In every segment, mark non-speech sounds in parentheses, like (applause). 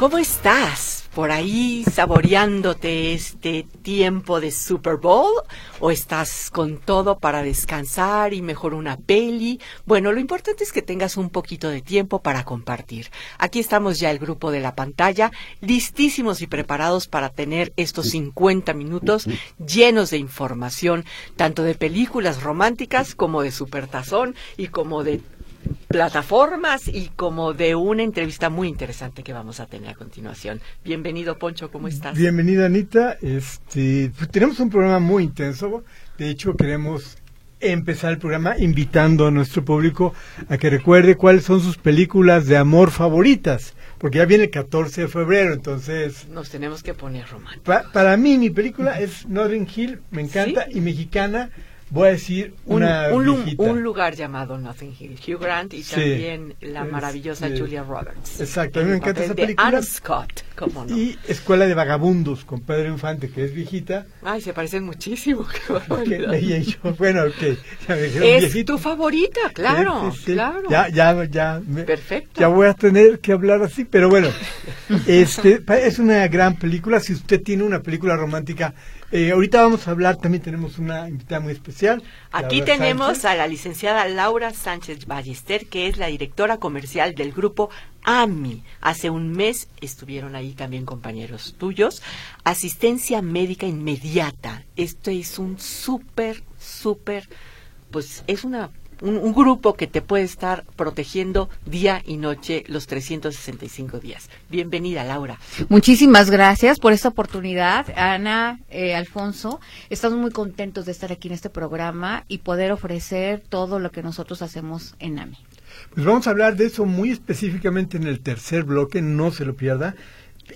¿Cómo estás? ¿Por ahí saboreándote este tiempo de Super Bowl? ¿O estás con todo para descansar y mejor una peli? Bueno, lo importante es que tengas un poquito de tiempo para compartir. Aquí estamos ya el grupo de la pantalla, listísimos y preparados para tener estos 50 minutos llenos de información, tanto de películas románticas como de supertazón y como de plataformas y como de una entrevista muy interesante que vamos a tener a continuación. Bienvenido, Poncho, ¿cómo estás? Bienvenida, Anita. Este, pues, tenemos un programa muy intenso. De hecho, queremos empezar el programa invitando a nuestro público a que recuerde cuáles son sus películas de amor favoritas, porque ya viene el 14 de febrero, entonces... Nos tenemos que poner románticos. para mí, mi película es Northern Hill, me encanta, y mexicana, voy a decir una un, un lugar llamado Nothing Hill, Hugh Grant y Sí, también la maravillosa Julia Roberts. exacto, a mí me encanta esa película. Anne Scott, cómo no. Y Escuela de Vagabundos con Pedro Infante, que es viejita. Ay, se parecen muchísimo. (laughs) qué (laughs) yo, bueno, ok, ya me Es viejito. tu favorita, claro, Sí, claro. Ya, ya, ya. me- Perfecto. Ya voy a tener que hablar así, pero bueno, (laughs) este es una gran película. Si usted tiene una película romántica, eh, ahorita vamos a hablar. También tenemos una invitada muy especial. Aquí Laura tenemos Sánchez. a la licenciada Laura Sánchez Ballester, que es la directora comercial del grupo AMI. Hace un mes estuvieron ahí también compañeros tuyos. Asistencia médica inmediata. Esto es un súper, súper, pues es una un, un grupo que te puede estar protegiendo día y noche los 365 días. Bienvenida, Laura. Muchísimas gracias por esta oportunidad, Ana, eh, Alfonso. Estamos muy contentos de estar aquí en este programa y poder ofrecer todo lo que nosotros hacemos en AMI. Pues vamos a hablar de eso muy específicamente en el tercer bloque, no se lo pierda.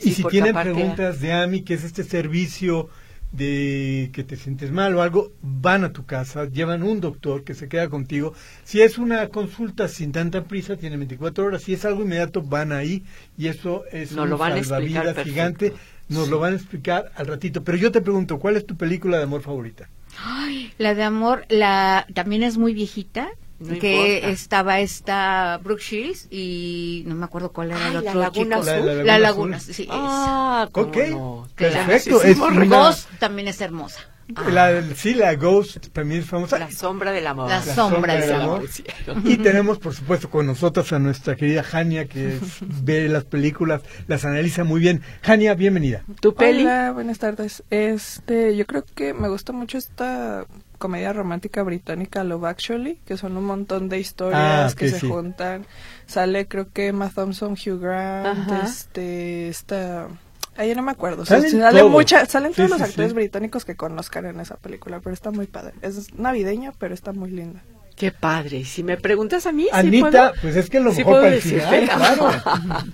Sí, y si tienen aparte- preguntas de AMI, que es este servicio de que te sientes mal o algo, van a tu casa, llevan un doctor que se queda contigo. Si es una consulta sin tanta prisa, tiene 24 horas. Si es algo inmediato, van ahí y eso es Nos un lo van a explicar salvavidas gigante. Nos lo van a explicar al ratito. Pero yo te pregunto, ¿cuál es tu película de amor favorita? La de amor, la también es muy viejita. No que importa. estaba esta Brooke Shields y no me acuerdo cuál era Ay, el la otro Laguna chico. Azul. La- la La Laguna Laguna, Azul. sí. Ah, cómo Ok, no. perfecto. Claro, Es una- también es hermosa. La, sí, la Ghost también es famosa. La sombra del amor. La sombra del amor. amor. Y tenemos, por supuesto, con nosotros a nuestra querida Jania, que es- (laughs) ve las películas, las analiza muy bien. Jania, bienvenida. ¿Tu peli? Hola, buenas tardes. Este, yo creo que me gusta mucho esta comedia romántica británica Love Actually, que son un montón de historias Ah, que se sí. juntan. Sale creo que Emma Thompson, Hugh Grant, Ajá. este, esta Ay, no me acuerdo. O sea, Salen sale todos. mucha- salen todos sí, los actores sí. británicos que conozcan en esa película, pero está muy padre. Es navideña, pero está muy linda. Qué padre. Si me preguntas a mí, ¿sí Anita, puedo? pues es que lo Sí mejor para el decir, final, claro. (laughs)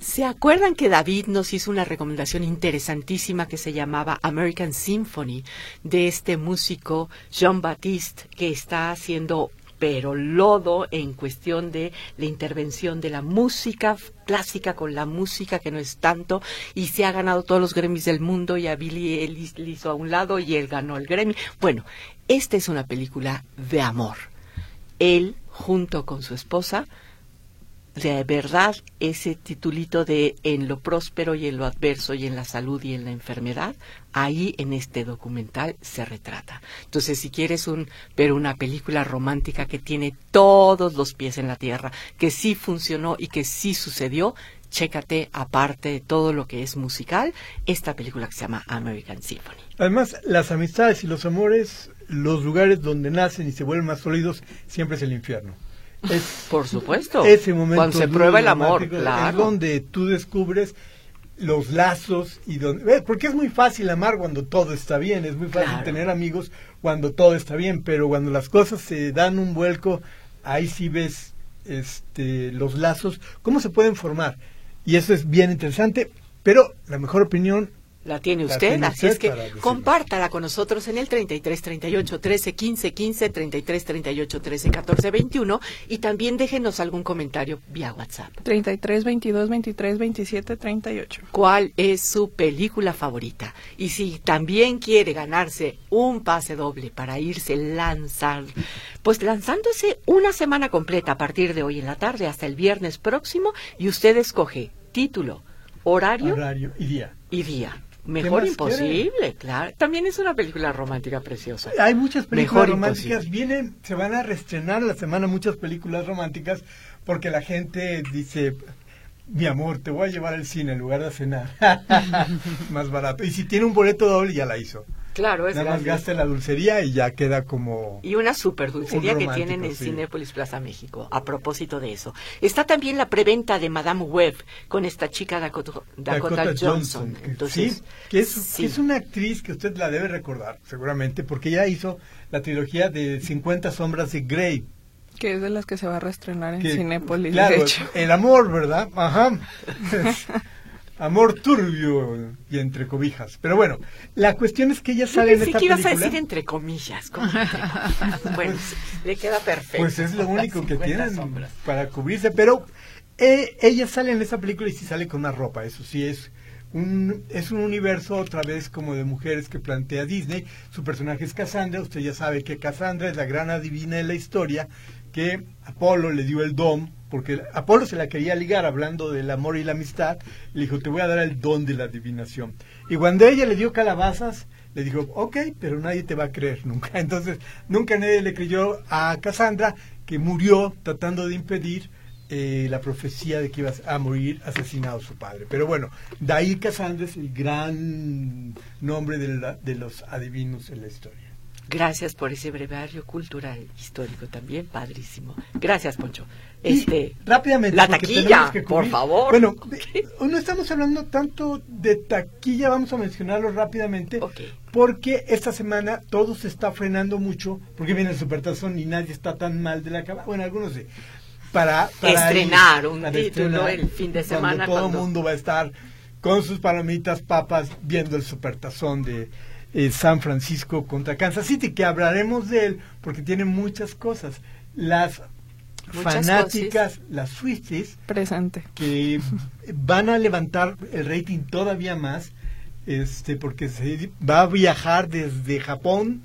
¿Se acuerdan que David nos hizo una recomendación interesantísima que se llamaba American Symphony de este músico Jean Baptiste que está haciendo pero lodo en cuestión de la intervención de la música clásica con la música que no es tanto y se ha ganado todos los Grammys del mundo y a Billy Ellis le hizo a un lado y él ganó el Grammy. Bueno, esta es una película de amor. Él junto con su esposa de verdad ese titulito de en lo próspero y en lo adverso y en la salud y en la enfermedad, ahí en este documental se retrata. Entonces, si quieres un ver una película romántica que tiene todos los pies en la tierra, que sí funcionó y que sí sucedió, chécate aparte de todo lo que es musical, esta película que se llama American Symphony. Además, las amistades y los amores, los lugares donde nacen y se vuelven más sólidos, siempre es el infierno. Es Por supuesto. ese momento Cuando se prueba el amor, claro. es donde tú descubres los lazos y donde ¿ves? porque es muy fácil amar cuando todo está bien, es muy fácil Claro. tener amigos cuando todo está bien, pero cuando las cosas se dan un vuelco, ahí sí ves este los lazos, cómo se pueden formar. Y eso es bien interesante, pero la mejor opinión la tiene La usted, tiene así usted es que compártala con nosotros en el 33 38 13 15 15 33 38 13 14 21 y también déjenos algún comentario vía WhatsApp. 33, 22, 23, 27, 38. ¿Cuál es su película favorita? Y si también quiere ganarse un pase doble para irse lanzar, pues lanzándose una semana completa a partir de hoy en la tarde hasta el viernes próximo y usted escoge título, horario horario y día. y día. Mejor imposible, claro. También es una película romántica preciosa. Hay muchas películas Mejor románticas, imposible. vienen, se van a reestrenar la semana muchas películas románticas porque la gente dice, mi amor, te voy a llevar al cine en lugar de cenar. (laughs) más barato. Y si tiene un boleto doble, ya la hizo. Claro, es Nada más gratis. gasta en la dulcería y ya queda como... Y una super dulcería Un que tienen en sí. Cinépolis Plaza México. A propósito de eso. Está también la preventa de Madame Web con esta chica Dakota, Dakota Johnson. que- Entonces, sí, que es, sí. que es una actriz que usted la debe recordar, seguramente, porque ella hizo la trilogía de 50 sombras de Grey. Que es de las que se va a reestrenar en que- Cinépolis, claro, de hecho. el amor, ¿verdad? Ajá. (laughs) Amor turbio y entre cobijas. Pero bueno, la cuestión es que ella sale en esta que ibas a decir entre comillas. ¿cómo entre comillas? (laughs) bueno, le queda perfecto. Pues es lo único que 50 tienen sombras. para cubrirse, pero eh, ella sale en esa película y sí sale con una ropa, eso sí es un es un universo otra vez como de mujeres que plantea Disney. Su personaje es Cassandra, usted ya sabe que Cassandra es la gran adivina de la historia que Apolo le dio el don porque Apolo se la quería ligar hablando del amor y la amistad, le dijo, te voy a dar el don de la adivinación. Y cuando ella le dio calabazas, le dijo, ok, pero nadie te va a creer (laughs) nunca. Entonces, nunca nadie le creyó a Cassandra, que murió tratando de impedir eh, la profecía de que iba a morir asesinado su padre. Pero bueno, de ahí Cassandra es el gran nombre de, los adivinos en la historia. Gracias por ese brevario cultural histórico también, padrísimo. Gracias, Poncho. Y Este, rápidamente. la taquilla, por favor. Bueno, no estamos hablando tanto de taquilla, vamos a mencionarlo rápidamente. Ok. Porque esta semana todo se está frenando mucho, porque viene el supertazón y nadie está tan mal de la cabeza. Bueno, algunos sí. Para, para Estrenar ir- un para título el fin de semana, Cuando todo cuando- el mundo va a estar con sus palomitas, papas, viendo el supertazón de eh, San Francisco contra Kansas City, que hablaremos de él porque tiene muchas cosas. Las Muchas fanáticas, las Swifties, Presente. que van a levantar el rating todavía más, este, porque se va a viajar desde Japón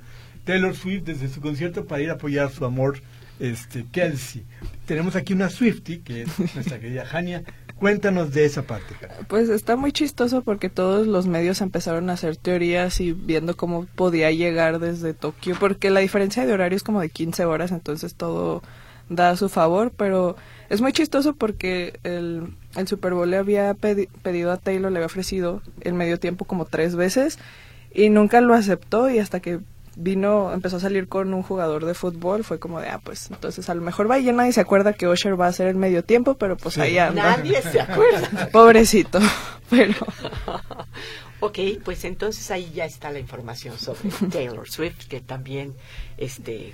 Taylor Swift desde su concierto para ir a apoyar a su amor, este, Kelsey. Tenemos aquí una Swiftie, que es nuestra querida Jania. Cuéntanos de esa parte. Pues está muy chistoso porque todos los medios empezaron a hacer teorías y viendo cómo podía llegar desde Tokio, porque la diferencia de horario es como de 15 horas, entonces todo da a su favor, pero es muy chistoso porque el, el Super Bowl le había pedi- pedido a Taylor, le había ofrecido el medio tiempo como tres veces y nunca lo aceptó y hasta que vino, empezó a salir con un jugador de fútbol, fue como de, ah, pues entonces a lo mejor va y ya nadie se acuerda que Usher va a hacer el medio tiempo, pero pues Sí. ahí anda. Nadie se (laughs) acuerda. Pobrecito, (laughs) pero (laughs) ok, pues entonces ahí ya está la información sobre Taylor Swift, que también, este,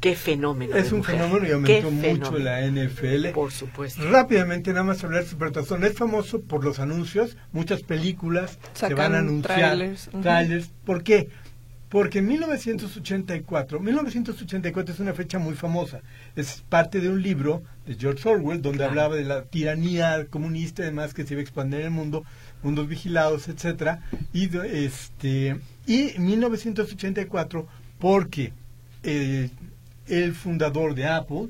qué fenómeno. Es un mujer. fenómeno y aumentó mucho la NFL. Por supuesto. Rápidamente, nada más hablar de Supertazón. Es famoso por los anuncios. Muchas películas se Sacan van a anunciar. trailers. ¿Por qué? Porque en 1984, 1984 es una fecha muy famosa. Es parte de un libro de George Orwell donde Claro. hablaba de la tiranía comunista y demás que se iba a expandir en el mundo, mundos vigilados, etcétera. Y este y en 1984 porque eh, el fundador de Apple.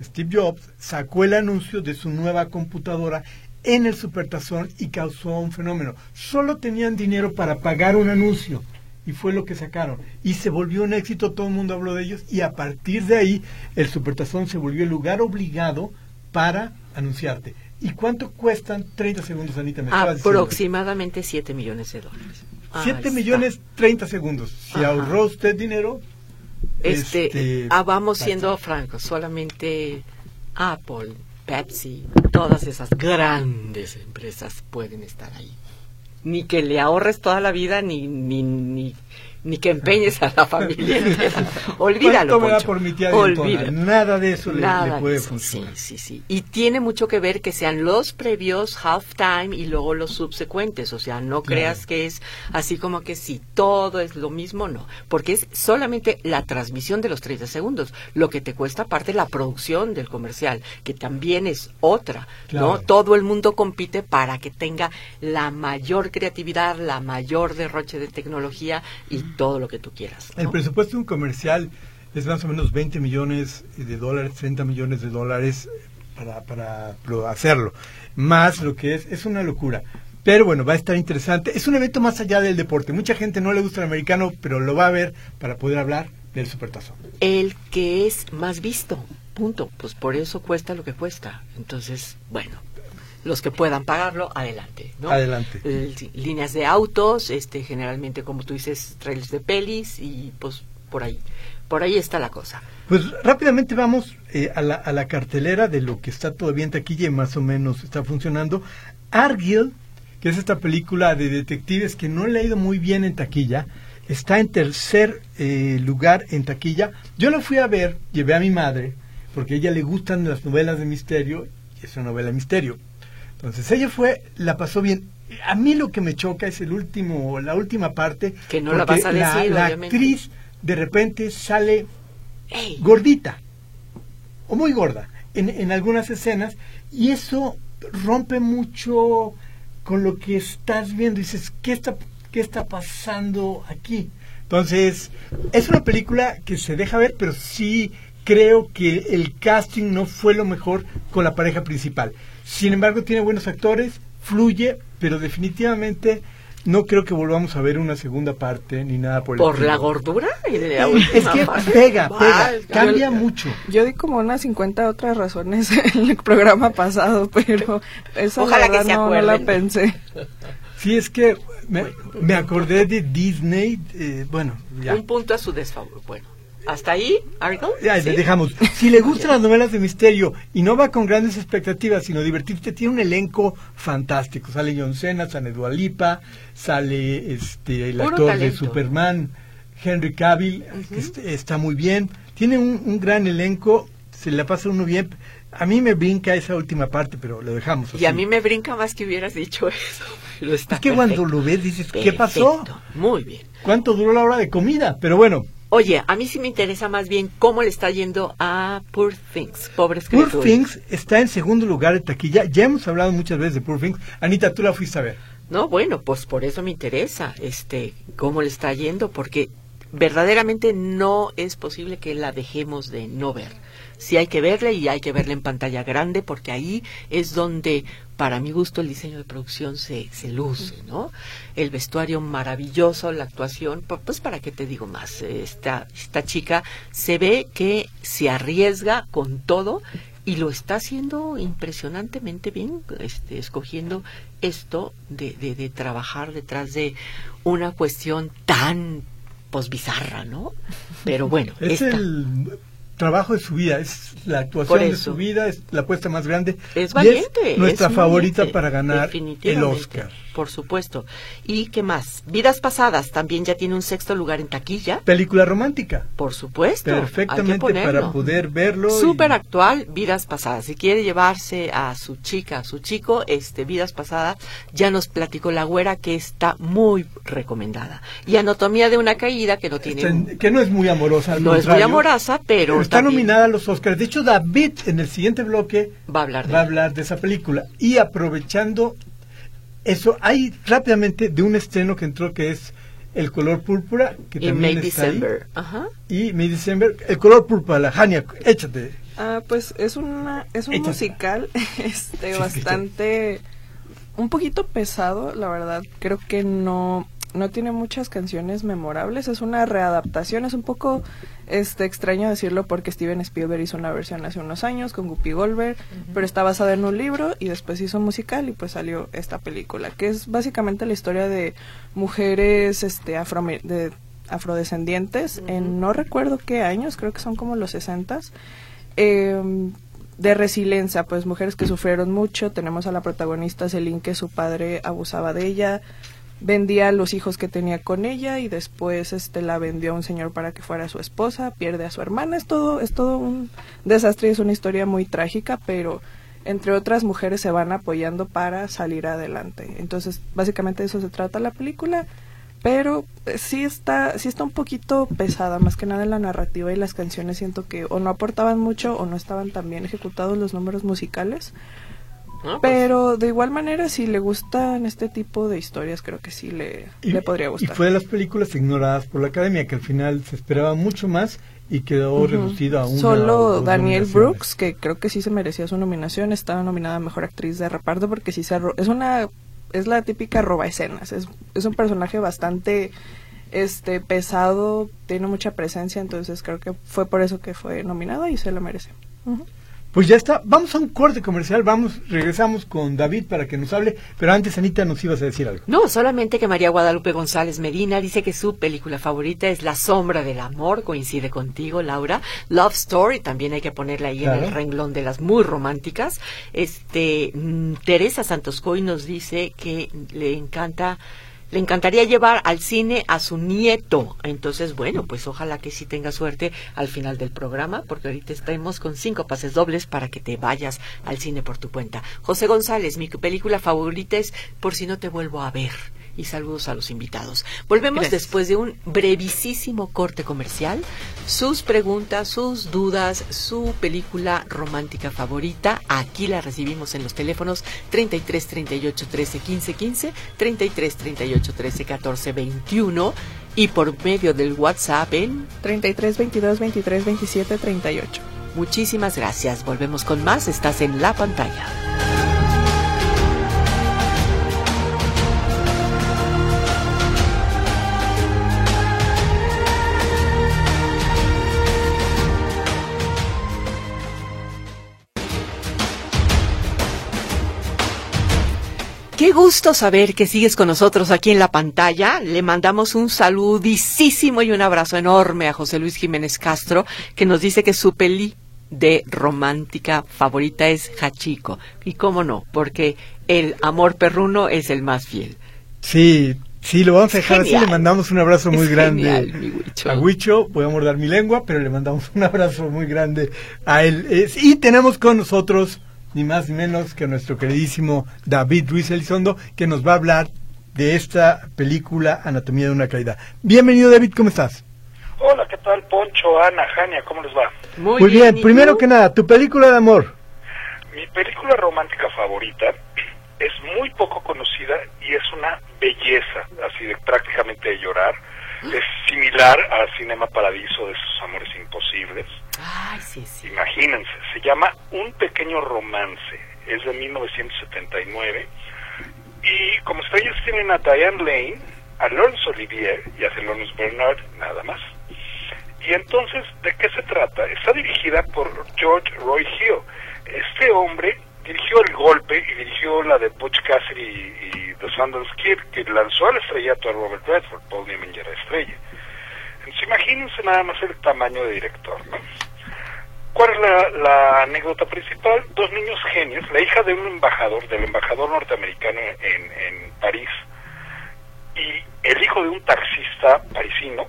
Steve Jobs sacó el anuncio de su nueva computadora en el supertazón y causó un fenómeno. Solo tenían dinero para pagar un anuncio y fue lo que sacaron. Y se volvió un éxito, todo el mundo habló de ellos y a partir de ahí el supertazón se volvió el lugar obligado para anunciarte. ¿Y cuánto cuestan 30 segundos, Anita? Me. Aproximadamente 7 millones de dólares. Ahí 7 está. millones 30 segundos. Si Ajá. ahorró usted dinero, Este, este, ah, vamos siendo francos, solamente Apple, Pepsi, todas esas grandes empresas pueden estar ahí. Ni que le ahorres toda la vida, ni, ni, ni ni que empeñes a la familia. (laughs) Olvídalo, ¿Cuánto me da Poncho. por mi tía Olvídalo. Dientona? Nada de eso le, Nada le de puede funcionar. Sí, sí, sí. Y tiene mucho que ver que sean los previos, halftime y luego los subsecuentes. O sea, no Claro. creas que es así como que si todo es lo mismo, no. Porque es solamente la transmisión de los 30 segundos, lo que te cuesta aparte la producción del comercial, que también es otra, ¿no? Todo el mundo compite para que tenga la mayor creatividad, la mayor derroche de tecnología y todo lo que tú quieras. ¿no? El presupuesto de un comercial es más o menos 20 millones de dólares, 30 millones de dólares para, para hacerlo. Más lo que es, es una locura. Pero bueno, va a estar interesante. Es un evento más allá del deporte. Mucha gente no le gusta el americano, pero lo va a ver para poder hablar del supertazón. el que es más visto. Punto. Pues por eso cuesta lo que cuesta. Entonces, bueno, los que puedan pagarlo, adelante. ¿no? Adelante. Eh, líneas de autos, este, generalmente, como tú dices, trailers de pelis y pues por ahí. Por ahí está la cosa. Pues rápidamente vamos eh, a, la, a la cartelera de lo que está todavía en taquilla y más o menos está funcionando. Argyll, que es esta película de detectives que no le ha ido muy bien en taquilla, está en tercer eh, lugar en taquilla. Yo la fui a ver, llevé a mi madre, porque a ella le gustan las novelas de misterio, y es una novela de misterio. Entonces ella fue, la pasó bien. A mí lo que me choca es el último, la última parte. Que no la porque vas a decir, la actriz de repente sale ¡Ey! gordita o muy gorda en, en algunas escenas y eso rompe mucho con lo que estás viendo dices qué está qué está pasando aquí entonces es una película que se deja ver pero sí creo que el casting no fue lo mejor con la pareja principal sin embargo tiene buenos actores fluye pero definitivamente no creo que volvamos a ver una segunda parte ni nada por el ¿Por la gordura? la es que parte? pega, pega, yo- cambia mucho. Yo di como unas 50 otras razones (laughs) en el programa pasado, pero esa Ojalá la que se no, no la pensé. Sí, es que me, me acordé de Disney, eh, bueno, ya. Un punto a su desfavor. Bueno, hasta ahí, Argo. Ya, ¿Sí? dejamos. Si le gustan las novelas de misterio y no va con grandes expectativas, sino divertirte, tiene un elenco fantástico. Sale John Cena, sale Dua Lipa, sale este el Puro actor de. Superman, Henry Cavill, que est- está muy bien. Tiene un, un gran elenco, se la pasa uno bien. A mí me brinca esa última parte, pero lo dejamos. Y a así. mí me brinca más que hubieras dicho (laughs) eso. Pero está Es que perfecto. cuando lo ves dices, ¿qué pasó? Muy bien. ¿Cuánto duró la hora de comida? Pero bueno, Oye, a mí sí me interesa más bien cómo le está yendo a Poor Things, pobres Poor criaturas. Things está en segundo lugar de taquilla. Ya hemos hablado muchas veces de Poor Things. Anita, tú la fuiste a ver. No, bueno, pues por eso me interesa, este, cómo le está yendo, porque verdaderamente no es posible que la dejemos de no ver. Sí hay que verla y hay que verla en pantalla grande, porque ahí es donde, para mi gusto, el diseño de producción se, se luce, ¿no? El vestuario maravilloso, la actuación, pu- pues para qué te digo más, esta, esta chica se ve que se arriesga con todo y lo está haciendo impresionantemente bien, este, escogiendo esto de, de, de trabajar detrás de una cuestión tan pues bizarra, ¿no? Pero bueno, Es esta el trabajo de su vida, es la actuación de su vida, es la apuesta más grande. es y valiente. nuestra es favorita valiente, para ganar el Oscar. Por supuesto. ¿Y qué más? Vidas pasadas también ya tiene un sexto lugar en taquilla. Película romántica. Por supuesto. Perfectamente para poder verlo. y- Súper actual, Vidas Pasadas. Si quiere llevarse a su chica, a su chico, este Vidas Pasadas, ya nos platicó la güera que está muy recomendada. Y Anatomía de una caída que no tiene... que no es muy amorosa. no es muy amorosa, pero, está también nominada a los Oscars. De hecho, David en el siguiente bloque va a hablar de va a hablar de esa película. Y aprovechando eso, hay rápidamente de un estreno que entró que es El color púrpura, que Y también May está ahí. December. Ajá. Y May December, El color púrpura, la Jania, échate. Ah, pues es una es un Échate. musical (laughs) este Sí, bastante un poquito pesado, la verdad. Creo que no no tiene muchas canciones memorables, es una readaptación, es un poco este extraño decirlo porque Steven Spielberg hizo una versión hace unos años con Guppy Goldberg, pero está basada en un libro y después hizo un musical y pues salió esta película, que es básicamente la historia de mujeres este afro de afrodescendientes en no recuerdo qué años, creo que son como los sesentas eh, de resiliencia, pues mujeres que sufrieron mucho. Tenemos a la protagonista Celine que su padre abusaba de ella. Vendía los hijos que tenía con ella y después este la vendió a un señor para que fuera su esposa, pierde a su hermana, es todo es todo un desastre, es una historia muy trágica, pero entre otras mujeres se van apoyando para salir adelante. Entonces, básicamente de eso se trata la película, pero eh, sí está sí está un poquito pesada, más que nada en la narrativa y las canciones siento que o no aportaban mucho o no estaban tan bien ejecutados los números musicales. Ah, pues, Pero de igual manera, si le gustan este tipo de historias, creo que sí le, Y- le podría Y gustar. fue de las películas ignoradas por la academia, que al final se esperaba mucho más y quedó reducido a una. o Solo dos Daniel. Brooks, que creo que sí se merecía su nominación, estaba nominada a Mejor Actriz de Reparto porque sí se es una es la típica roba escenas, es, es un personaje bastante este pesado, tiene mucha presencia, entonces creo que fue por eso que fue nominado y se lo merece. Pues ya está, vamos a un corte comercial, vamos, regresamos con David para que nos hable, pero antes Anita nos ibas a decir algo. No, solamente que María Guadalupe González Medina dice que su película favorita es La sombra del amor, coincide contigo, Laura. Love Story, también hay que ponerla ahí en el renglón de las muy románticas. Este, mm, Teresa Santoscoy nos dice que le encanta le encantaría llevar al cine a su nieto. Entonces, bueno, pues ojalá que sí tenga suerte al final del programa, porque ahorita estamos con cinco pases dobles para que te vayas al cine por tu cuenta. José González, mi película favorita es Por si no te vuelvo a ver. Y saludos a los invitados. Volvemos Gracias. después de un brevísimo corte comercial. Sus preguntas, sus dudas, su película romántica favorita. Aquí la recibimos en los teléfonos 33 38 13 15 15, 33 38 13 14 21 y por medio del WhatsApp en 33, 22, 23, 27, 38. Muchísimas gracias. Volvemos con más. Estás en la pantalla. Qué gusto saber que sigues con nosotros aquí en la pantalla. Le mandamos un saludísimo y un abrazo enorme a José Luis Jiménez Castro, que nos dice que su peli de romántica favorita es Hachiko. Y cómo no, porque el amor perruno es el más fiel. Sí, sí, lo vamos a dejar así, le mandamos un abrazo muy Es grande genial, mi Huicho. a Huicho, voy a morder mi lengua, pero le mandamos un (laughs) abrazo muy grande a él. Y tenemos con nosotros, ni más ni menos que nuestro queridísimo David Ruiz Elizondo, que nos va a hablar de esta película Anatomía de una caída. Bienvenido David, ¿cómo estás? Hola, ¿qué tal? Poncho, Ana, Jania, ¿cómo les va? Muy, bien, ¿y primero tú? que nada, tu película de amor. Mi película romántica favorita es muy poco conocida y es una belleza, así de prácticamente de llorar. Es similar a Cinema Paradiso de sus amores imposibles. Imagínense, se llama Un pequeño romance. Es de 1979. Y como estrellas tienen a Diane Lane, a Laurence Olivier y a Thelonious Bernard, nada más. Y entonces, ¿de qué se trata? Está dirigida por George Roy Hill. Este hombre dirigió El Golpe y dirigió la de Butch Cassidy y, y The Sundance Kid, que lanzó al estrellato a Robert Redford, Paul Newman ya era estrella. Entonces, imagínense nada más el tamaño de director, ¿no? ¿Cuál es la, anécdota principal? Dos niños genios, la hija de un embajador, del embajador norteamericano en, en París, y el hijo de un taxista parisino,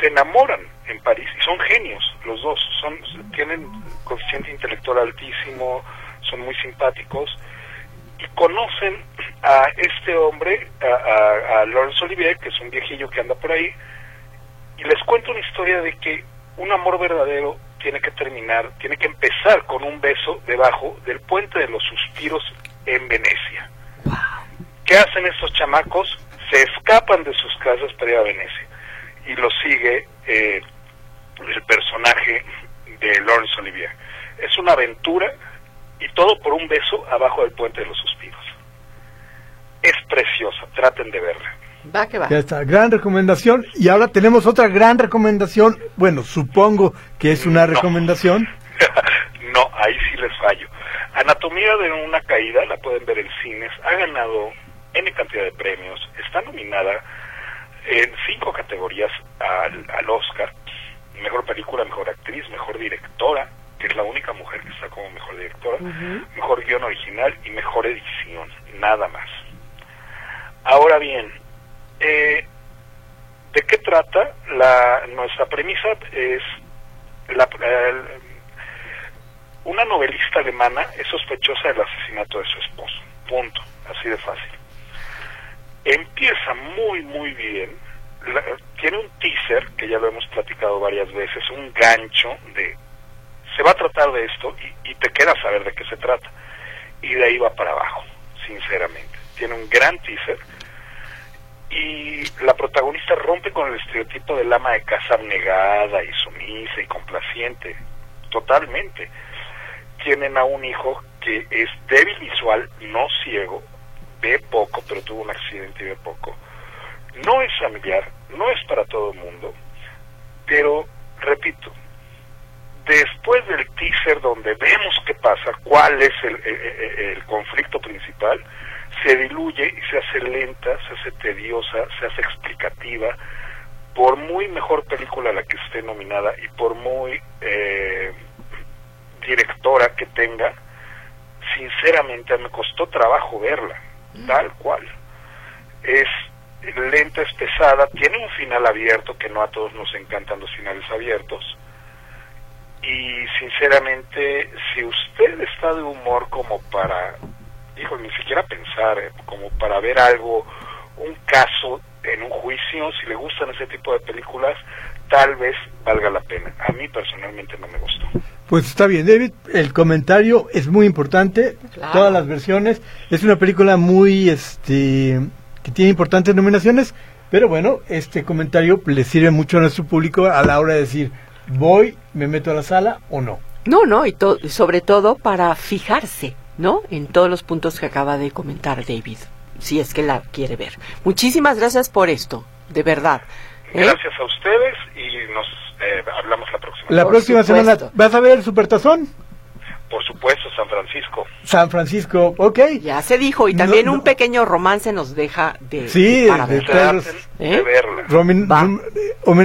se enamoran en París y son genios los dos, son tienen coeficiente intelectual altísimo, son muy simpáticos y conocen a este hombre, a, a, a Laurence Olivier, que es un viejillo que anda por ahí, y les cuento una historia de que un amor verdadero tiene que terminar, tiene que empezar con un beso debajo del puente de los suspiros en Venecia. ¿Qué hacen estos chamacos? Se escapan de sus casas para ir a Venecia y lo sigue eh, el personaje de Laurence Olivier. Es una aventura y todo por un beso abajo del puente de los suspiros. Es preciosa, traten de verla. Va que va. Ya está, gran recomendación. Y ahora tenemos otra gran recomendación. Bueno, supongo que es una No. recomendación. (laughs) no, ahí sí les fallo. Anatomía de una caída, la pueden ver en cines, ha ganado N cantidad de premios, está nominada en cinco categorías al, al Oscar, mejor película, mejor actriz, mejor directora, que es la única mujer que está como mejor directora, mejor guion original y mejor edición, nada más. Ahora bien, Eh, ¿De qué trata? La, nuestra premisa es la, el- una novelista alemana es sospechosa del asesinato de su esposo. Punto. Así de fácil. Empieza muy, muy bien. La- tiene un teaser, que ya lo hemos platicado varias veces, un gancho de... Se va a tratar de esto y, y te queda saber de qué se trata. Y de ahí va para abajo, sinceramente. Tiene un gran teaser y la protagonista rompe con el estereotipo del ama de casa abnegada y sumisa y complaciente, totalmente. Tienen a un hijo que es débil visual, no ciego, ve poco, pero tuvo un accidente y ve poco. No es familiar, no es para todo el mundo, pero, repito, después del teaser donde vemos qué pasa, cuál es el, el- conflicto principal, se diluye y se hace lenta, se hace tediosa, se hace explicativa, por muy mejor película a la que esté nominada y por muy eh, directora que tenga, sinceramente me costó trabajo verla, tal cual. Es lenta, es pesada, tiene un final abierto, que no a todos nos encantan los finales abiertos. Y sinceramente, si usted está de humor como para, dijo, ni siquiera pensar, eh, como para ver algo, un caso en un juicio, si le gustan ese tipo de películas, tal vez valga la pena. A mí personalmente no me gustó. Pues está bien, David. El comentario es muy importante. Claro. Todas las versiones. Es una película muy, este, que tiene importantes nominaciones. Pero bueno, este comentario le sirve mucho a nuestro público a la hora de decir, voy, me meto a la sala o no. No, no, y to- sobre todo para fijarse, ¿no? En todos los puntos que acaba de comentar David, si es que la quiere ver. Muchísimas gracias por esto, de verdad. ¿eh? Gracias a ustedes y nos eh, hablamos la próxima. La Por próxima semana, supuesto. ¿vas a ver el Supertazón? Por supuesto, San Francisco. San Francisco, ok. Ya se dijo, y también no. un pequeño romance nos deja de Sí, para de ¿Eh? de verla. Romin- rom-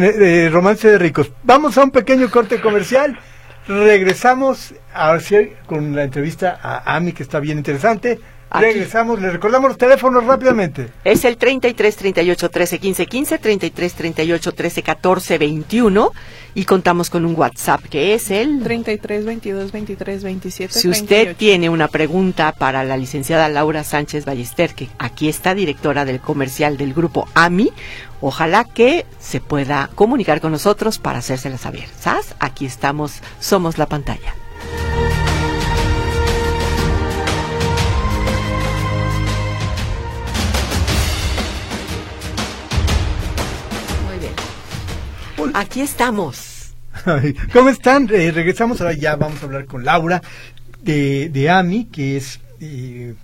eh, romance de ricos. Vamos a un pequeño corte comercial. Regresamos sí con la entrevista a Ami, que está bien interesante. Aquí. Regresamos, le recordamos los teléfonos rápidamente. Es el 33 38 13 15 15, 33 38 13 14 21 y contamos con un WhatsApp que es el 33, 22, 23, 27, Si usted 38. tiene una pregunta para la licenciada Laura Sánchez Ballester, que aquí está directora del comercial del grupo AMI, ojalá que se pueda comunicar con nosotros para hacérsela saber. ¿Sabes? Aquí estamos, somos la pantalla. Aquí estamos. ¿Cómo están? Eh, regresamos ahora ya vamos a hablar con Laura de, de AMI, que es eh,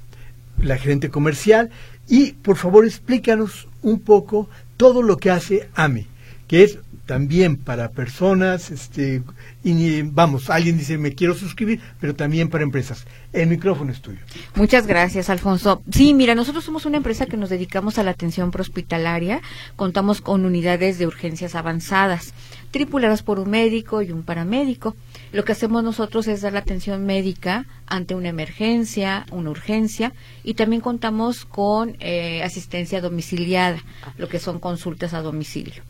la gerente comercial. Y por favor explícanos un poco todo lo que hace AMI, que es también para personas, este, y, vamos, alguien dice me quiero suscribir, pero también para empresas. El micrófono es tuyo. Muchas gracias, Alfonso. Sí, mira, nosotros somos una empresa que nos dedicamos a la atención prehospitalaria. Contamos con unidades de urgencias avanzadas, tripuladas por un médico y un paramédico. Lo que hacemos nosotros es dar la atención médica ante una emergencia, una urgencia, y también contamos con eh, asistencia domiciliada, lo que son consultas a domicilio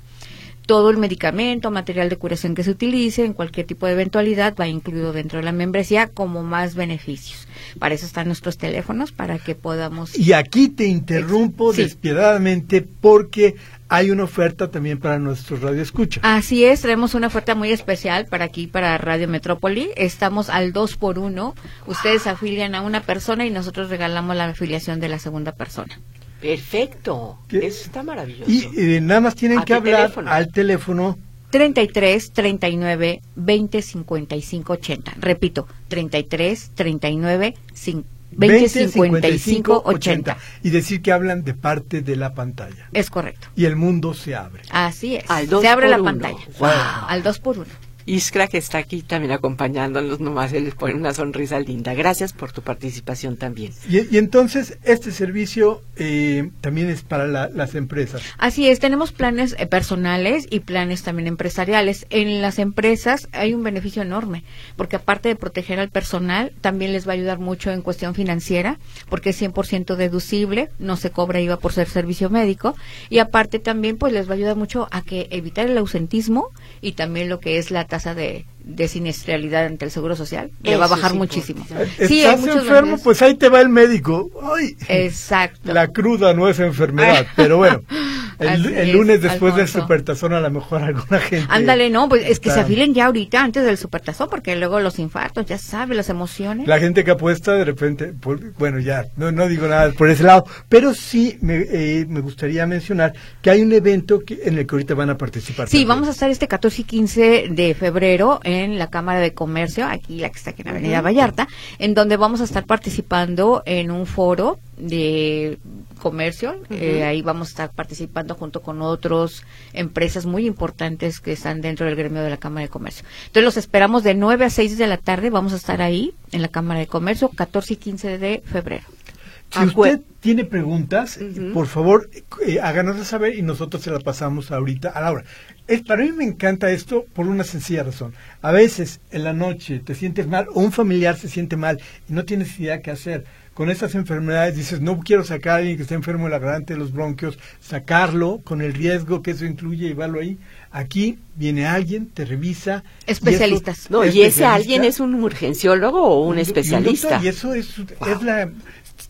todo el medicamento, material de curación que se utilice en cualquier tipo de eventualidad va incluido dentro de la membresía como más beneficios. Para eso están nuestros teléfonos para que podamos Y aquí te interrumpo Sí. despiadadamente porque hay una oferta también para nuestros radioescuchas. Así es, traemos una oferta muy especial para aquí, para Radio Metrópoli. Estamos al 2 por 1 Ustedes afilian a una persona y nosotros regalamos la afiliación de la segunda persona. Perfecto. ¿Qué? Eso está maravilloso. Y eh, nada más tienen ¿A que hablar teléfono? al teléfono 33 39 20 55 80. Repito, 33 39 cin- 20 55 80. y decir que hablan de parte de la pantalla Es correcto. y el mundo se abre. Así es. Al dos Se abre por la uno. pantalla. Wow. Al 2 por 1 Iskra, que está aquí también acompañándonos, nomás él les pone una sonrisa linda. Gracias por tu participación también. Y, y entonces, este servicio eh, también es para la- las empresas. Así es, tenemos planes eh, personales y planes también empresariales. En las empresas hay un beneficio enorme, porque aparte de proteger al personal, también les va a ayudar mucho en cuestión financiera, porque es 100% deducible, no se cobra IVA por ser servicio médico, y aparte también pues les va a ayudar mucho a que evitar el ausentismo y también lo que es la tasa de, de siniestralidad ante el Seguro Social, le va a Eso bajar es muchísimo. Sí, hay ¿Estás enfermo? Pues ahí te va el médico. Ay, Exacto. la cruda no es enfermedad, pero bueno. (laughs) El, es, lunes después del supertazón a lo mejor alguna gente... Ándale, no, pues es que se afilen ya ahorita antes del supertazón, porque luego los infartos, ya sabe, las emociones. La gente que apuesta de repente, por- bueno, ya, no, no digo nada por ese lado, pero sí me, eh, me gustaría mencionar que hay un evento que, en el que ahorita van a participar. Sí, también. vamos a estar este 14 y 15 de febrero en la Cámara de Comercio, aquí la que está aquí en Avenida Vallarta, en donde vamos a estar participando en un foro de comercio. Eh, ahí vamos a estar participando junto con otras empresas muy importantes que están dentro del gremio de la Cámara de Comercio. Entonces los esperamos de 9 a 6 de la tarde. Vamos a estar ahí en la Cámara de Comercio, 14 y 15 de febrero. Si Acue- usted tiene preguntas, por favor, eh, háganoslas saber y nosotros se las pasamos ahorita a Laura. Es, para mí me encanta esto por una sencilla razón. A veces en la noche te sientes mal o un familiar se siente mal y no tienes idea qué hacer. Con estas enfermedades dices, no quiero sacar a alguien que esté enfermo de la garganta, de los bronquios, sacarlo con el riesgo que eso incluye, llevarlo ahí. Aquí viene alguien, te revisa. y eso- Especialistas. No, y ese alguien es un urgenciólogo o un Y especialista. doctor, Y eso es, es la...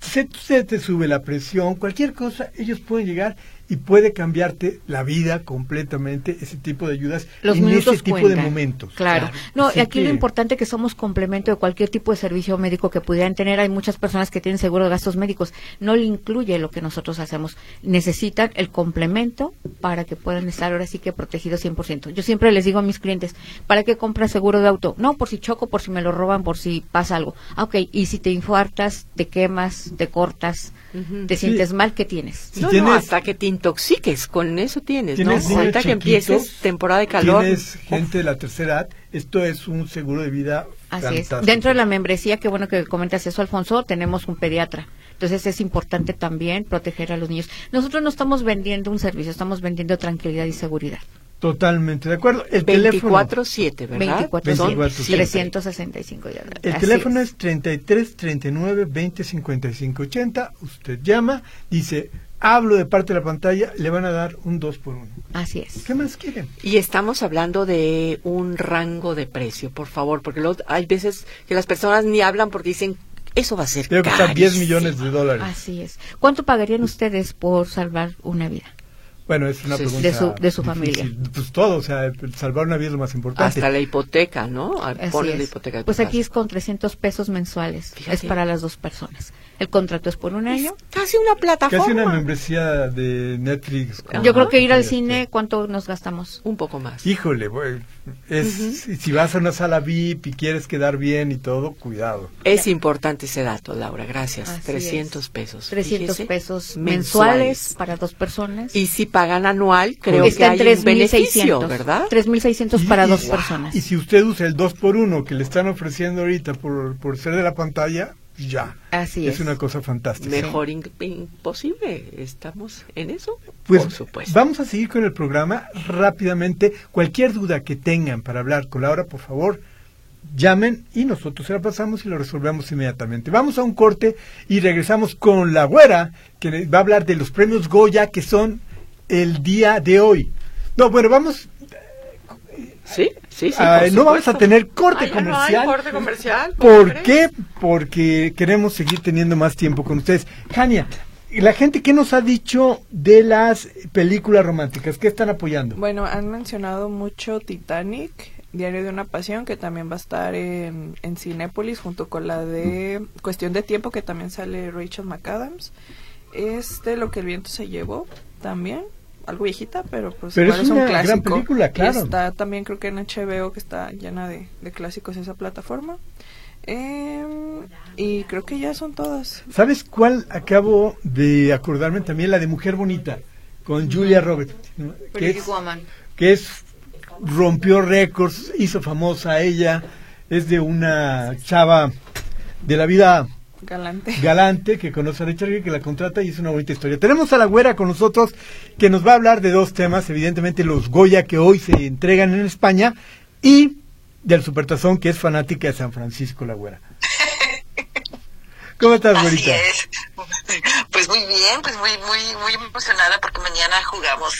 Se, se te sube la presión, cualquier cosa, ellos pueden llegar y puede cambiarte la vida completamente ese tipo de ayudas Los en minutos ese tipo cuentan. de momentos. Claro. No, Así y aquí lo importante es que somos complemento de cualquier tipo de servicio médico que pudieran tener. Hay muchas personas que tienen seguro de gastos médicos. No le incluye lo que nosotros hacemos. Necesitan el complemento para que puedan estar ahora sí que protegidos 100%. Yo siempre les digo a mis clientes, ¿para qué compras seguro de auto? No, por si choco, por si me lo roban, por si pasa algo. Ah, ok, y si te infartas, te quemas, te cortas, te Sí. sientes mal, ¿qué tienes? Si no, no, tienes- hasta que te intoxiques, con eso tienes, ¿no? Ahorita que empieces temporada de calor. Tienes gente de la tercera edad, esto es un seguro de vida Así fantástico. es. Dentro de la membresía, qué bueno que comentas eso, Alfonso, tenemos un pediatra. Entonces es importante también proteger a los niños. Nosotros no estamos vendiendo un servicio, estamos vendiendo tranquilidad y seguridad. Totalmente de acuerdo. El teléfono, 24-7, ¿verdad? 24 Son 24/7. siempre. 365 días. el Así teléfono es. es 33 39 20 55 80. Usted llama, dice, hablo de parte de la pantalla, le van a dar un 2 por 1. Así es. ¿Qué más quieren? Y estamos hablando de un rango de precio, por favor, porque luego hay veces que las personas ni hablan porque dicen, eso va a ser costar 10 carísimo". millones de dólares. Así es. ¿Cuánto pagarían ustedes por salvar una vida? Bueno, es una Sí, pregunta. de su- de su familia. Pues todo, o sea, salvar una vida es lo más importante. Hasta la hipoteca, ¿no? Así Ponen la hipoteca Pues aquí es con 300 pesos mensuales. Fíjate. Es para las dos personas. El contrato es por un año. Casi una plataforma. Casi una membresía de Netflix. Yo creo que ir al Este, cine, ¿cuánto nos gastamos? Un poco más. Híjole, es, si vas a una sala VIP y quieres quedar bien y todo, cuidado. Es importante ese dato, Laura, gracias. Así 300 es. pesos. 300 Fíjese, pesos mensuales, para dos personas. Y si pagan anual, creo Está que en hay un beneficio, 3.600, ¿verdad? 3.600 Y- para y- dos y- personas. Y si usted usa el 2 por 1 que le están ofreciendo ahorita por, por ser de la pantalla, ya. Así es. es. una cosa fantástica. Mejor imposible. ¿Estamos en eso? Pues Por supuesto. vamos a seguir con el programa rápidamente. Cualquier duda que tengan para hablar con Laura, por favor, llamen y nosotros se la pasamos y lo resolvemos inmediatamente. Vamos a un corte y regresamos con la güera, que va a hablar de los premios Goya que son el día de hoy. No, bueno, vamos, Sí, sí, sí. ah, por no vamos a tener corte Ay, ya no hay comercial. corte comercial. ¿cómo ¿Por qué? Porque queremos seguir teniendo más tiempo con ustedes. Jania, la gente que nos ha dicho de las películas románticas, ¿qué están apoyando? Bueno, han mencionado mucho Titanic, Diario de una Pasión, que también va a estar en, en Cinépolis, junto con la de Cuestión de Tiempo, que también sale Rachel McAdams. Este, Lo que el viento se llevó, también. Algo viejita, pero pues Pero igual es es, un una gran película, claro. está también creo que en HBO, que está llena de, de clásicos esa plataforma. Em, y creo que ya son todas. ¿Sabes cuál acabo de acordarme también? La de Mujer Bonita, con Julia Roberts, ¿no? que, es, Woman. que es rompió récords, hizo famosa a ella, es de una chava de la vida Galante. (laughs) galante que conoce a Richard Gere, que la contrata y es una bonita historia. Tenemos a la güera con nosotros que nos va a hablar de dos temas, evidentemente los Goya que hoy se entregan en España y del Supertazón que es fanática de San Francisco la güera. (laughs) ¿Cómo estás, Así güerita? es. Pues muy bien, pues muy, muy, muy emocionada porque mañana jugamos,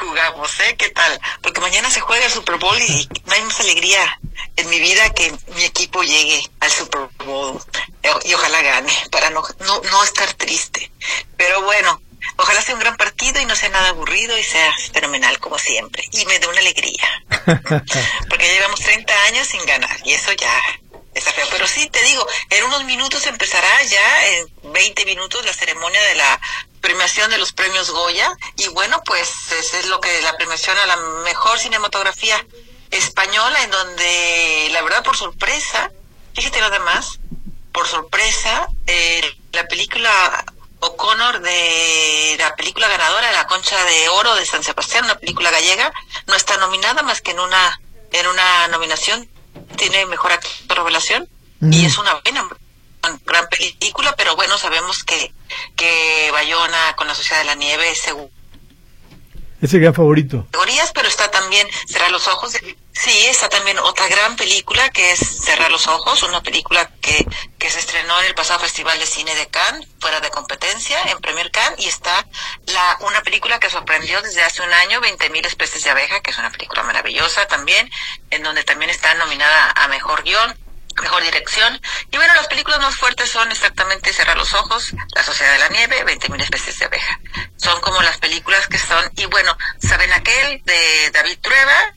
jugamos, ¿eh? ¿Qué tal? Porque mañana se juega el Super Bowl y no hay más alegría en mi vida que mi equipo llegue al Super Bowl y ojalá gane para no, no, no estar triste. Pero bueno, ojalá sea un gran partido y no sea nada aburrido y sea fenomenal como siempre y me dé una alegría. (laughs) Porque llevamos 30 años sin ganar y eso ya Pero sí, te digo, en unos minutos empezará ya, en 20 minutos, la ceremonia de la premiación de los premios Goya. Y bueno, pues ese es lo que la premiación a la mejor cinematografía española, en donde, la verdad, por sorpresa, fíjate nada más, por sorpresa, eh, la película O'Connor de la película ganadora la Concha de Oro de San Sebastián, una película gallega, no está nominada más que en una en una nominación tiene mejor actor revelación y es una buena gran película, pero bueno, sabemos que que Bayona con la Sociedad de la Nieve es seguro Ese gran favorito. categorías, pero está también Cerrar los Ojos. Sí, está también otra gran película que es Cerrar los Ojos, una película que, que se estrenó en el pasado Festival de Cine de Cannes, fuera de competencia, en Premier Cannes, y está la una película que sorprendió desde hace un año, 20.000 especies de abeja, que es una película maravillosa también, en donde también está nominada a Mejor Guión, mejor dirección. Y bueno, las películas más fuertes son exactamente Cerrar los Ojos, La Sociedad de la Nieve, 20.000 especies de abeja. Son como las películas que son, y bueno, ¿saben aquel? De David Trueba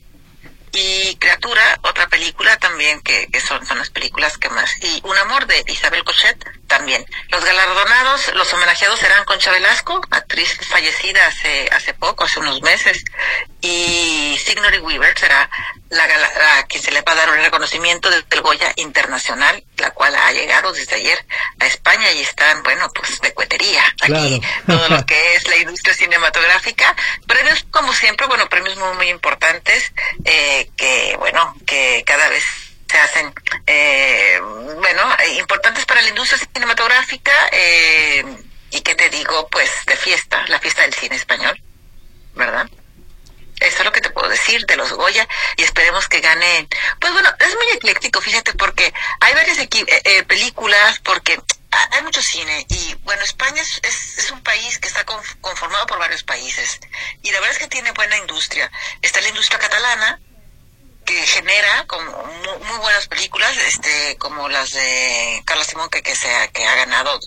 y Criatura, otra película también que, que son, son las películas que más. Y Un Amor de Isabel Cochet también. Los galardonados, los homenajeados serán Concha Velasco, actriz fallecida hace, hace poco, hace unos meses, y Sigourney Weaver será la, gala- la que se le va a dar un reconocimiento del Goya Internacional, la cual ha llegado desde ayer a España y están, bueno, pues de cuetería aquí, Claro. (laughs) todo lo que es la industria cinematográfica. Premios, como siempre, bueno, premios muy, muy importantes, eh, que, bueno, que cada vez se hacen, eh, bueno, importantes para la industria cinematográfica, eh, y que te digo, pues, de fiesta, la fiesta del cine español, ¿verdad? Eso es lo que te puedo decir de los Goya y esperemos que ganen. Pues bueno, es muy ecléctico, fíjate, porque hay varias eh, eh, películas, porque ha- hay mucho cine y bueno, España es, es, un país que está conf- conformado por varios países y la verdad es que tiene buena industria. Está la industria catalana que genera como mu- muy, buenas películas, este, como las de Carla Simón que, que se que ha ganado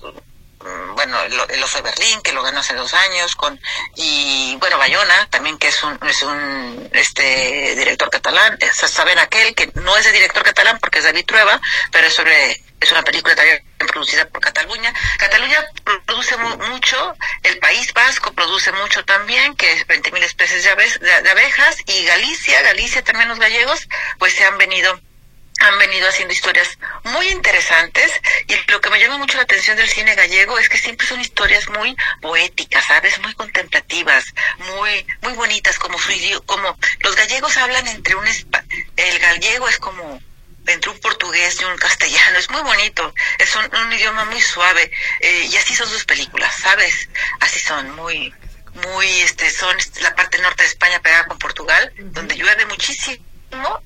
mm, bueno, el, el Oso de Berlín, que lo ganó hace dos años, con y bueno, Bayona, también que es un, es un este director catalán, saben aquel que no es de director catalán porque es David Trueba, pero es sobre, es una película también producida por Cataluña. Cataluña produce mu- mucho, el País Vasco produce mucho también, que es 20.000 especies de, aves- de- abejas, y Galicia, Galicia también los gallegos, pues se han venido han venido haciendo historias muy interesantes y lo que me llama mucho la atención del cine gallego es que siempre son historias muy poéticas, ¿sabes? Muy contemplativas, muy muy bonitas como su como los gallegos hablan entre un el gallego es como entre un portugués y un castellano, es muy bonito, es un, un idioma muy suave eh, y así son sus películas, ¿sabes? Así son muy muy este son este, la parte norte de España pegada con Portugal, donde llueve muchísimo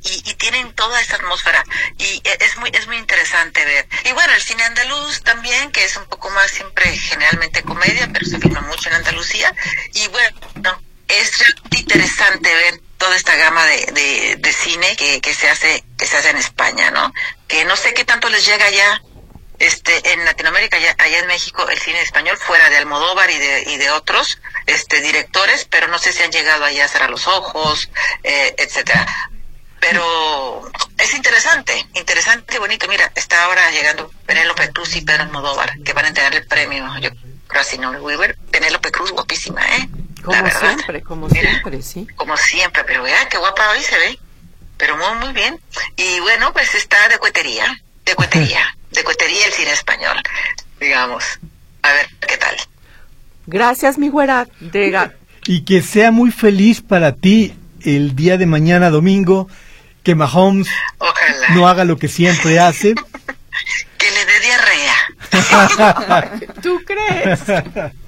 y, y tienen toda esa atmósfera. Y e- es muy es muy interesante ver. Y bueno el cine andaluz también que es un poco más siempre generalmente comedia pero se filma mucho en Andalucía. Y bueno es interesante ver toda esta gama de, de, cine que, que se hace que se hace en España no que no sé qué tanto les llega ya este en Latinoamérica allá, allá en México el cine español fuera de Almodóvar y de y de otros este directores pero no sé si han llegado allá a cerrar los ojos eh, etcétera. Pero es interesante interesante bonito. Mira está ahora llegando Penélope Cruz y Pedro Almodóvar que van a entregar el premio yo creo Weaver Penélope Cruz guapísima eh Como La verdad. siempre, como Mira. siempre, sí. como siempre, pero vea qué guapa hoy se ve, pero muy muy bien. Y bueno, pues está de cuetería, de cuetería, de cuetería el cine español, digamos. A ver qué tal. Gracias, mi güera. De Y que sea muy feliz para ti el día de mañana domingo, que Mahomes Ojalá. no haga lo que siempre hace. (laughs) Que le dé diarrea. (laughs) ¿Tú crees? (laughs)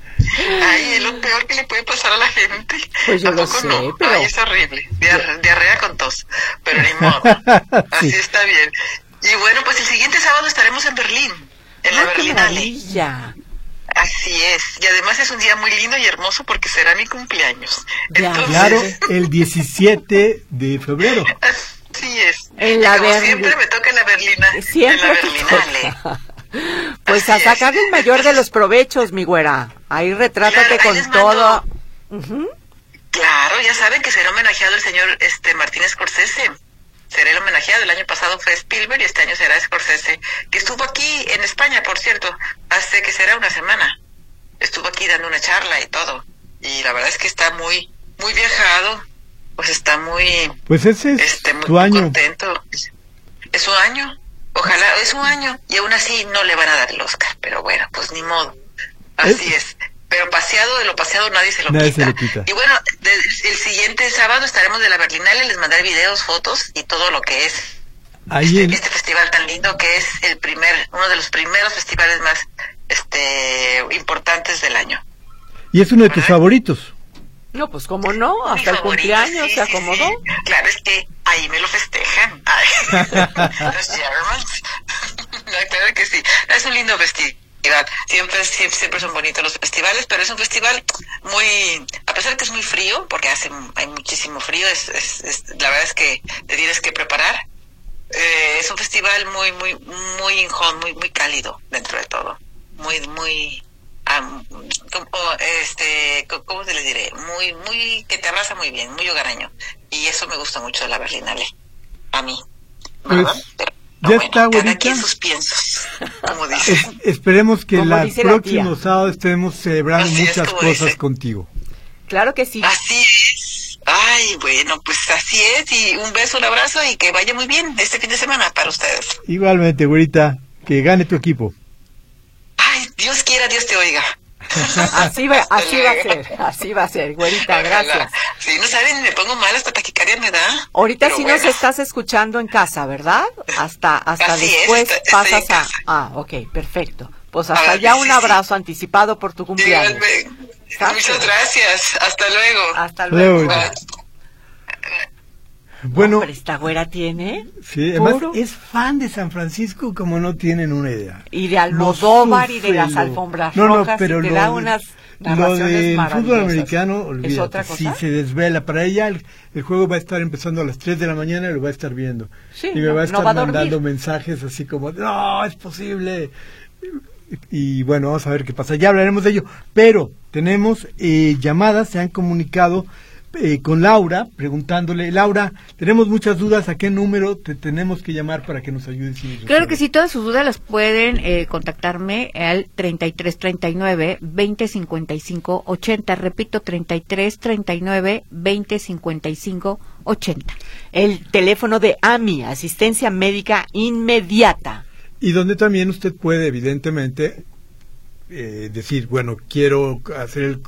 Ay, es lo peor que le puede pasar a la gente. Pues yo ¿A lo poco sé, no? pero- Ay, es horrible. Diar- diarrea con tos. Pero ni modo. (laughs) Así Sí. está bien. Y bueno, pues el siguiente sábado estaremos en Berlín. En la ¡Ah, Berlinale. maravilla! Así es. Y además es un día muy lindo y hermoso porque será mi cumpleaños. Ya. Entonces, Claro, el 17 de febrero. (laughs) Así es. En Y la como siempre me toca en la Berlina. Siempre En la Berlinale. Pues a sacar el mayor de los provechos, mi güera. Ahí retrátate Claro, ahí con todo. Claro, ya saben que será homenajeado el señor este Martínez Scorsese. Será el homenajeado. El año pasado fue Spielberg y este año será Scorsese, que estuvo aquí en España, por cierto, hace que será una semana. Estuvo aquí dando una charla y todo. Y la verdad es que está muy, muy viajado. Pues está muy, Pues ese es este, muy, tu muy año. contento. Es su año. Ojalá, es un año. Y aún así no le van a dar el Oscar. Pero bueno, pues ni modo. Así es. Pero paseado de lo paseado nadie se lo, Nadie quita. se lo quita. Y bueno, de- el siguiente sábado estaremos de la Berlinale. Les mandaré videos, fotos y todo lo que es Ahí en, este festival tan lindo que es el primer, uno de los primeros festivales más este importantes del año. y es uno de tus favoritos. No, pues cómo no, Mi hasta el favorito, cumpleaños sí, se acomodó. sí. Claro, es que ahí me lo festejan. (laughs) Ay, los Germans. (laughs) No, claro que sí. Es un lindo festival. Siempre, siempre, siempre son bonitos los festivales, pero es un festival muy, a pesar de que es muy frío, porque hace, hay muchísimo frío, es, es, es- la verdad es que te tienes que preparar. Eh, es un festival muy, muy, muy muy, muy cálido dentro de todo. Muy, muy, como, este, ¿cómo se le diré? Muy, muy, que te abraza muy bien, muy hogareño. Y eso me gusta mucho de la Berlinale. A mí. ¿verdad? Pues, Pero, ya bueno, está, cada güerita. quien sus piensos, como (laughs) dice. Es- esperemos que la próximo tía. sábado estemos celebrando Así muchas cosas dice. contigo. Claro que sí. Así es. Ay, bueno, pues así es. Y un beso, un abrazo y que vaya muy bien este fin de semana para ustedes. Igualmente, güerita, que gane tu equipo. Dios quiera, Dios te oiga. (laughs) Así va, así va a ser, así va a ser, güerita, Ojalá. gracias. Sí, no saben, me pongo mal, hasta taquicardia me da. Ahorita Pero sí nos estás escuchando en casa, ¿verdad? Hasta hasta Así después pasas a... casa. Ah, ok, perfecto. Pues hasta Ah, ya sí, un sí. abrazo anticipado por tu cumpleaños. Muchas gracias. Hasta luego. Hasta Luego, luego. Bueno, Hombre, esta güera tiene... sí, además puro- es fan de San Francisco como no tienen una idea. Y de Almodóvar y de las alfombras no, no, rojas, pero y te lo da de- unas Lo maravillosas. fútbol americano, ¿Es olvídate, otra cosa? sí se desvela. Para ella el, el juego va a estar empezando a las 3 de la mañana y lo va a estar viendo. Sí, y me no- va a no estar va a dormir. mandando mensajes así como, no, es posible. Y bueno, vamos a ver qué pasa. Ya hablaremos de ello. Pero tenemos eh, llamadas, se han comunicado eh, con Laura, preguntándole, Laura, tenemos muchas dudas, ¿a qué número te tenemos que llamar para que nos ayudes? Claro que resuelvas?" sí, todas sus dudas las pueden eh, contactarme al 3339 2055 80. Repito, 3339 2055 80. El teléfono de AMI, Asistencia Médica Inmediata. Y donde también usted puede, evidentemente, eh, decir, bueno, quiero hacer el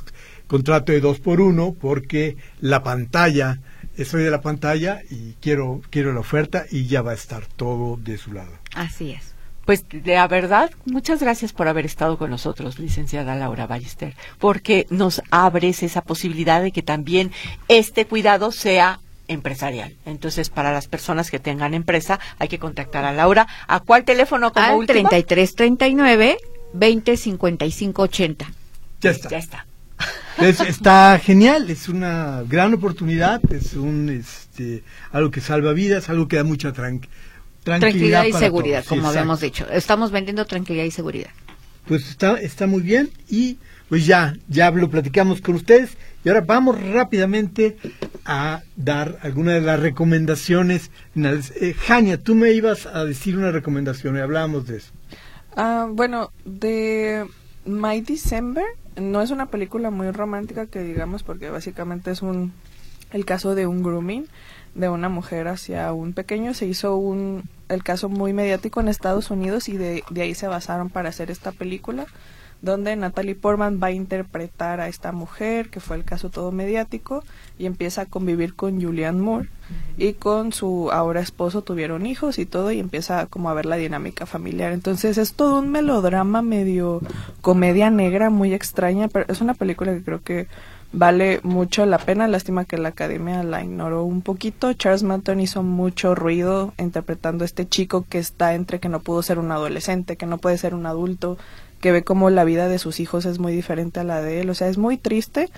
contrato de dos por uno porque la pantalla, estoy de la pantalla y quiero, quiero la oferta y ya va a estar todo de su lado. Así es. Pues la verdad, muchas gracias por haber estado con nosotros, licenciada Laura Ballester, porque nos abres esa posibilidad de que también este cuidado sea empresarial. Entonces, para las personas que tengan empresa, hay que contactar a Laura. ¿A cuál teléfono como Al último? 3339 2055 80. Ya está. Ya está. Es- está genial, es una gran oportunidad, es un este algo que salva vidas, algo que da mucha tran- tranquilidad, Tranquilidad y para seguridad, todos. Sí, como exacto. habíamos dicho. Estamos vendiendo tranquilidad y seguridad. Pues está, está muy bien y pues ya, ya lo platicamos con ustedes y ahora vamos rápidamente a dar algunas de las recomendaciones. finales. Eh, Jania, tú me ibas a decir una recomendación y hablábamos de eso. Ah, bueno, de My December no es una película muy romántica que digamos porque básicamente es un el caso de un grooming de una mujer hacia un pequeño. Se hizo un el caso muy mediático en Estados Unidos y de, de ahí se basaron para hacer esta película donde Natalie Portman va a interpretar a esta mujer, que fue el caso todo mediático, y empieza a convivir con Julianne Moore y con su ahora esposo tuvieron hijos y todo y empieza como a ver la dinámica familiar. Entonces es todo un melodrama medio comedia negra muy extraña, pero es una película que creo que vale mucho la pena. Lástima que la academia la ignoró un poquito. Charles Manton hizo mucho ruido interpretando a este chico que está entre que no pudo ser un adolescente, que no puede ser un adulto, que ve como la vida de sus hijos es muy diferente a la de él. O sea, es muy triste,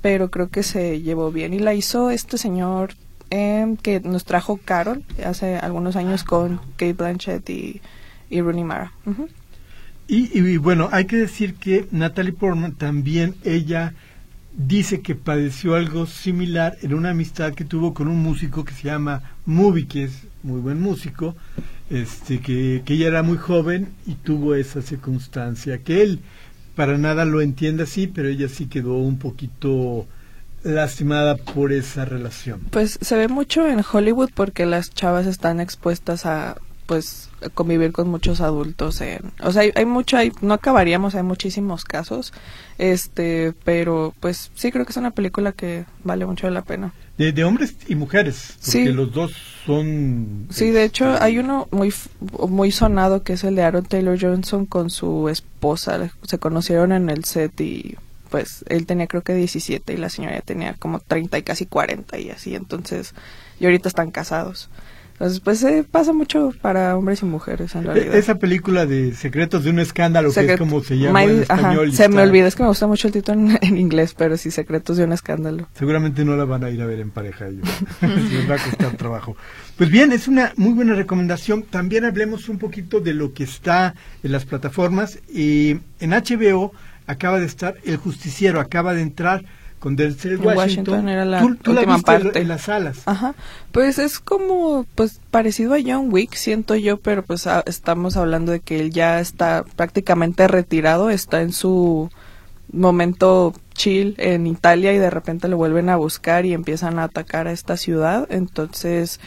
pero creo que se llevó bien. Y la hizo este señor eh, que nos trajo Carol hace algunos años con Kate Blanchett y, y Rooney Mara. Ujú. Y, y bueno, hay que decir que Natalie Portman también, ella dice que padeció algo similar en una amistad que tuvo con un músico que se llama Movie, que es muy buen músico, este, que, ella era muy joven y tuvo esa circunstancia, que él para nada lo entiende así, pero ella sí quedó un poquito lastimada por esa relación. Pues se ve mucho en Hollywood porque las chavas están expuestas a pues convivir con muchos adultos en, o sea hay, hay mucho hay, no acabaríamos hay muchísimos casos este pero pues sí creo que es una película que vale mucho la pena De, de hombres y mujeres, porque Sí. los dos son... Sí, de hecho este, hay uno muy muy sonado que es el de Aaron Taylor Johnson con su esposa. Se conocieron en el set y pues él tenía creo que 17 y la señora ya tenía como 30 y casi 40 y así. Entonces, y ahorita están casados. Entonces, pues eh, pasa mucho para hombres y mujeres en realidad. E- Esa película de Secretos de un Escándalo, que es Secret- como se llama My- en ajá, español. y se me olvida, es que me gusta mucho el título en, en inglés, pero sí, Secretos de un Escándalo. Seguramente no la van a ir a ver en pareja ellos. (laughs) Les va a costar trabajo. Pues bien, es una muy buena recomendación. También hablemos un poquito de lo que está en las plataformas. Y en HBO acaba de estar El Justiciero, acaba de entrar con Denzel En Washington. Washington era la tú, tú la última viste parte. en las salas. Ajá, pues es como pues parecido a John Wick, siento yo, pero pues a- estamos hablando de que él ya está prácticamente retirado, está en su momento chill en Italia y de repente lo vuelven a buscar y empiezan a atacar a esta ciudad, entonces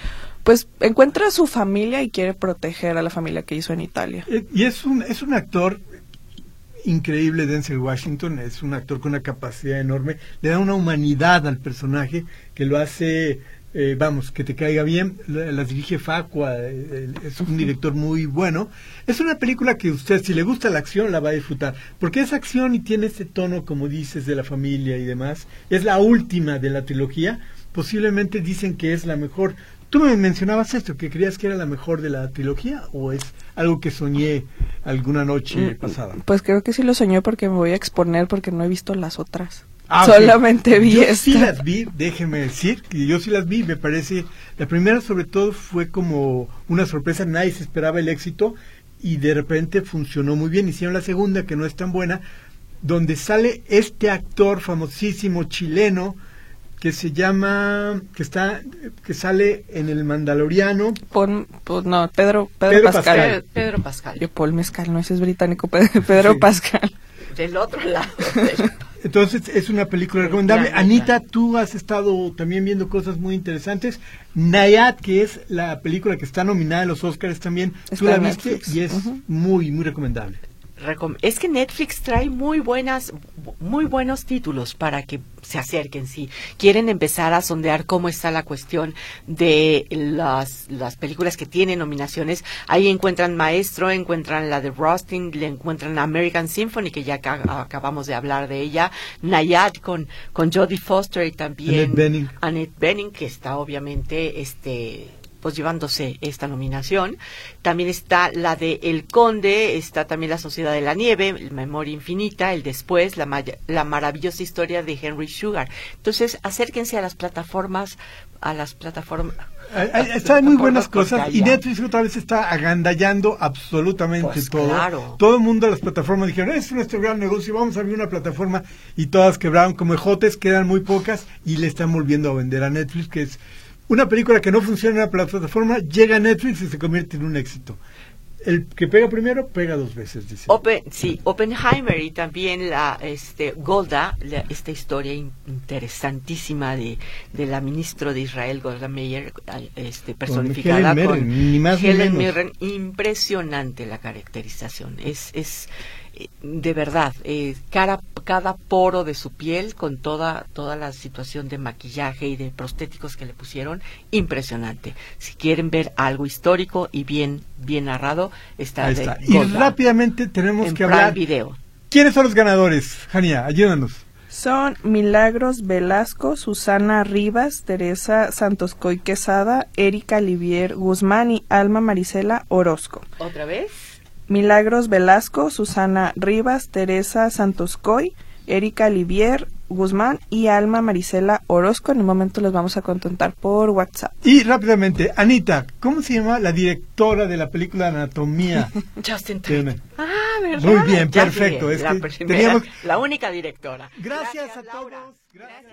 pues encuentra a su familia y quiere proteger a la familia que hizo en Italia. Eh, Y es un, es un actor increíble, Denzel Washington, es un actor con una capacidad enorme, le da una humanidad al personaje que lo hace, eh, vamos, que te caiga bien, la- dirige Facua, eh, es un director muy bueno. Es una película que usted, si le gusta la acción, la va a disfrutar, porque es acción y tiene ese tono, como dices, de la familia y demás. Es la última de la trilogía, posiblemente dicen que es la mejor. Tú me mencionabas esto, que creías que era la mejor de la trilogía, o es algo que soñé alguna noche Mm, pasada. Pues creo que sí lo soñó porque me voy a exponer porque no he visto las otras. Ah. Solamente vi yo esta. sí las vi, déjeme decir, que yo sí las vi, me parece, la primera sobre todo fue como una sorpresa, nadie se esperaba el éxito y de repente funcionó muy bien, hicieron la segunda que no es tan buena, donde sale este actor famosísimo chileno que se llama, que está, que sale en el Mandaloriano, pon- no, Pedro, Pedro, Pedro Pascal. Pascal. Pedro, Pascal. Yo, Paul Mezcal, no, ese es británico, Pedro, Pedro Sí. Pascal. Del otro lado. del- (laughs) Entonces es una película recomendable. Anita, tú has estado también viendo cosas muy interesantes. Nayad, que es la película que está nominada a los Oscars también, tú Está la en viste Netflix. y es muy, muy recomendable. Es que Netflix trae muy buenas, muy buenos títulos para que se acerquen. Si quieren empezar a sondear cómo está la cuestión de las, las películas que tienen nominaciones, ahí encuentran Maestro, encuentran la de Rustin, le encuentran American Symphony, que ya ca- acabamos de hablar de ella, Nayad con, con Jodie Foster y también Annette Bening. Annette Bening, que está obviamente este pues llevándose esta nominación. También está la de El Conde, está también La Sociedad de la Nieve, El Memoria Infinita, El Después, la, maya- la maravillosa historia de Henry Sugar. Entonces, acérquense a las plataformas, a las plataformas. Están muy buenas cosas y Netflix otra vez está agandallando absolutamente Pues todo. claro. Todo el mundo, las plataformas dijeron, es nuestro gran negocio, vamos a abrir una plataforma y todas quebraron como ejotes, quedan muy pocas y le están volviendo a vender a Netflix, que es una película que no funciona en la plataforma, llega a Netflix y se convierte en un éxito. El que pega primero, pega dos veces, dice. Open, sí, Oppenheimer y también la este Golda, la- esta historia in- interesantísima de, de la ministra de Israel, Golda Meir, este, personificada Helen con Mirren, ni más ni Helen menos. Mirren. Impresionante la caracterización. Es, es, de verdad, eh, cada, cada poro de su piel con toda, toda la situación de maquillaje y de prostéticos que le pusieron, impresionante. Si quieren ver algo histórico y bien, bien narrado, está, Ahí de está. Y Goldman. rápidamente tenemos en que Prime hablar. Video. ¿Quiénes son los ganadores? Jania, ayúdanos. Son Milagros Velasco, Susana Rivas, Teresa Santoscoy Quesada, Erika Livier Guzmán y Alma Marisela Orozco. ¿Otra vez? Milagros Velasco, Susana Rivas, Teresa Santoscoy, Erika Livier Guzmán y Alma Marisela Orozco. En un momento los vamos a contactar por WhatsApp. Y rápidamente, Anita, ¿cómo se llama la directora de la película Anatomía? (laughs) Justin Tiene. Tate. Ah, ¿verdad? Muy bien, perfecto, es la, que primera- teníamos- la única directora. Gracias, a Laura. todos. Gracias.